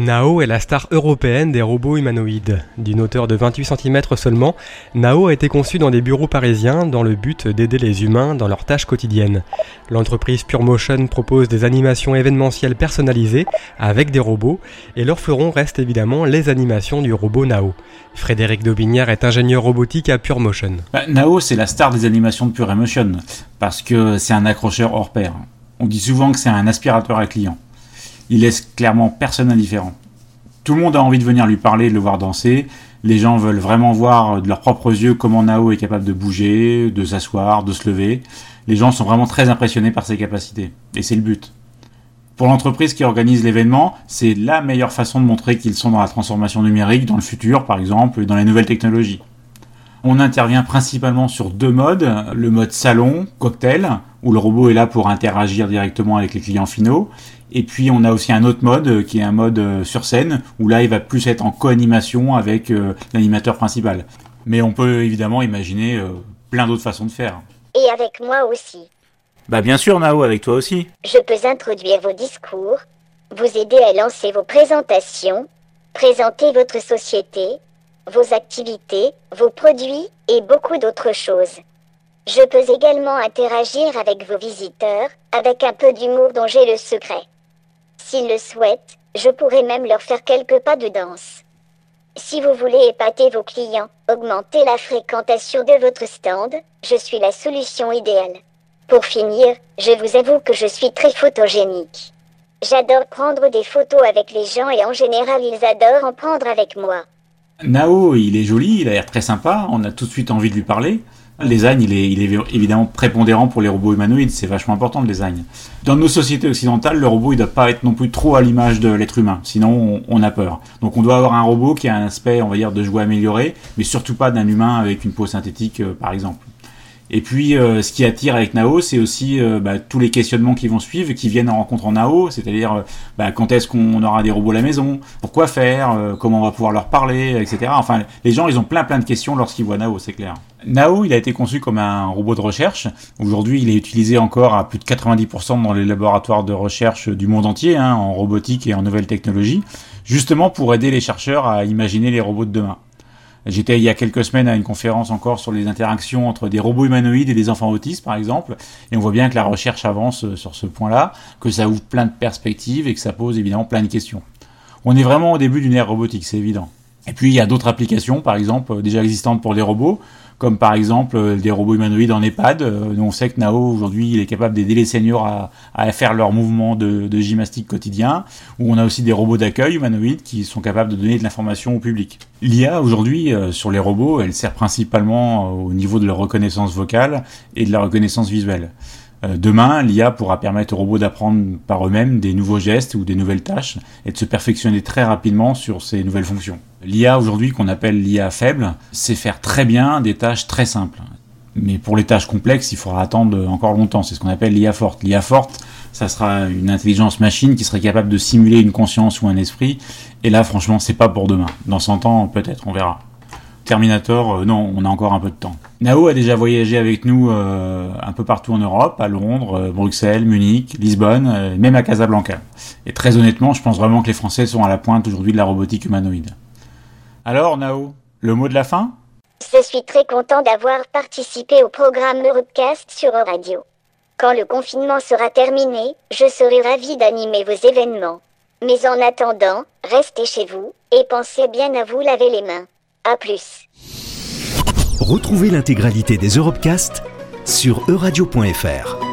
Nao est la star européenne des robots humanoïdes. D'une hauteur de 28 cm seulement, Nao a été conçu dans des bureaux parisiens dans le but d'aider les humains dans leurs tâches quotidiennes. L'entreprise PureMotion propose des animations événementielles personnalisées avec des robots et leur fleuron reste évidemment les animations du robot Nao. Frédéric Daubinière est ingénieur robotique à PureMotion. Bah, Nao, c'est la star des animations de PureMotion parce que c'est un accrocheur hors pair. On dit souvent que c'est un aspirateur à client il laisse clairement personne indifférent. Tout le monde a envie de venir lui parler, de le voir danser. Les gens veulent vraiment voir de leurs propres yeux comment Nao est capable de bouger, de s'asseoir, de se lever. Les gens sont vraiment très impressionnés par ses capacités. Et c'est le but. Pour l'entreprise qui organise l'événement, c'est la meilleure façon de montrer qu'ils sont dans la transformation numérique, dans le futur par exemple, et dans les nouvelles technologies. On intervient principalement sur deux modes, le mode salon, cocktail, où le robot est là pour interagir directement avec les clients finaux, et puis on a aussi un autre mode euh, qui est un mode euh, sur scène où là il va plus être en co-animation avec euh, l'animateur principal. Mais on peut évidemment imaginer plein d'autres façons de faire. Et avec moi aussi. Bah bien sûr Nao, avec toi aussi. Je peux introduire vos discours, vous aider à lancer vos présentations, présenter votre société, vos activités, vos produits et beaucoup d'autres choses. Je peux également interagir avec vos visiteurs, avec un peu d'humour dont j'ai le secret. S'ils le souhaitent, je pourrais même leur faire quelques pas de danse. Si vous voulez épater vos clients, augmenter la fréquentation de votre stand, je suis la solution idéale. Pour finir, je vous avoue que je suis très photogénique. J'adore prendre des photos avec les gens et en général ils adorent en prendre avec moi. Nao, il est joli, il a l'air très sympa, on a tout de suite envie de lui parler. Le design, il est, évidemment prépondérant pour les robots humanoïdes, c'est vachement important le design. Dans nos sociétés occidentales, le robot, il doit pas être non plus trop à l'image de l'être humain, sinon on, a peur. Donc on doit avoir un robot qui a un aspect, on va dire, de jouet amélioré, mais surtout pas d'un humain avec une peau synthétique, euh, par exemple. Et puis, euh, ce qui attire avec Nao, c'est aussi euh, bah, tous les questionnements qui vont suivre, qui viennent en rencontrant Nao, c'est-à-dire euh, bah, quand est-ce qu'on aura des robots à la maison, pourquoi faire, comment on va pouvoir leur parler, etc. Enfin, les gens, ils ont plein plein de questions lorsqu'ils voient Nao, c'est clair. Nao, il a été conçu comme un robot de recherche. Aujourd'hui, il est utilisé encore à plus de 90% dans les laboratoires de recherche du monde entier, hein, en robotique et en nouvelles technologies, justement pour aider les chercheurs à imaginer les robots de demain. J'étais il y a quelques semaines à une conférence encore sur les interactions entre des robots humanoïdes et des enfants autistes, par exemple, et on voit bien que la recherche avance euh, sur ce point-là, que ça ouvre plein de perspectives et que ça pose évidemment plein de questions. On est vraiment au début d'une ère robotique, c'est évident. Et puis il y a d'autres applications, par exemple, euh, déjà existantes pour les robots, comme par exemple euh, des robots humanoïdes en EHPAD. Euh, on sait que Nao aujourd'hui il est capable d'aider les seniors à, faire leurs mouvements de, gymnastique quotidien. Ou on a aussi des robots d'accueil humanoïdes qui sont capables de donner de l'information au public. L'IA aujourd'hui sur les robots, elle sert principalement au niveau de la reconnaissance vocale et de la reconnaissance visuelle. Demain, l'IA pourra permettre aux robots d'apprendre par eux-mêmes des nouveaux gestes ou des nouvelles tâches et de se perfectionner très rapidement sur ces nouvelles fonctions. L'IA aujourd'hui, qu'on appelle l'IA faible, sait faire très bien des tâches très simples. Mais pour les tâches complexes, il faudra attendre encore longtemps. C'est ce qu'on appelle l'IA forte. L'IA forte, ça sera une intelligence machine qui serait capable de simuler une conscience ou un esprit. Et là, franchement, c'est pas pour demain. Dans 100 ans, peut-être, on verra. Terminator, euh, non, on a encore un peu de temps. Nao a déjà voyagé avec nous euh, un peu partout en Europe, à Londres, euh, Bruxelles, Munich, Lisbonne, même à Casablanca. Et très honnêtement, je pense vraiment que les Français sont à la pointe aujourd'hui de la robotique humanoïde. Alors, Nao, le mot de la fin? Je suis très content d'avoir participé au programme Europecast sur Radio. Quand le confinement sera terminé, je serai ravi d'animer vos événements. Mais en attendant, restez chez vous et pensez bien à vous laver les mains. A plus. Retrouvez l'intégralité des Europecast sur euradio.fr.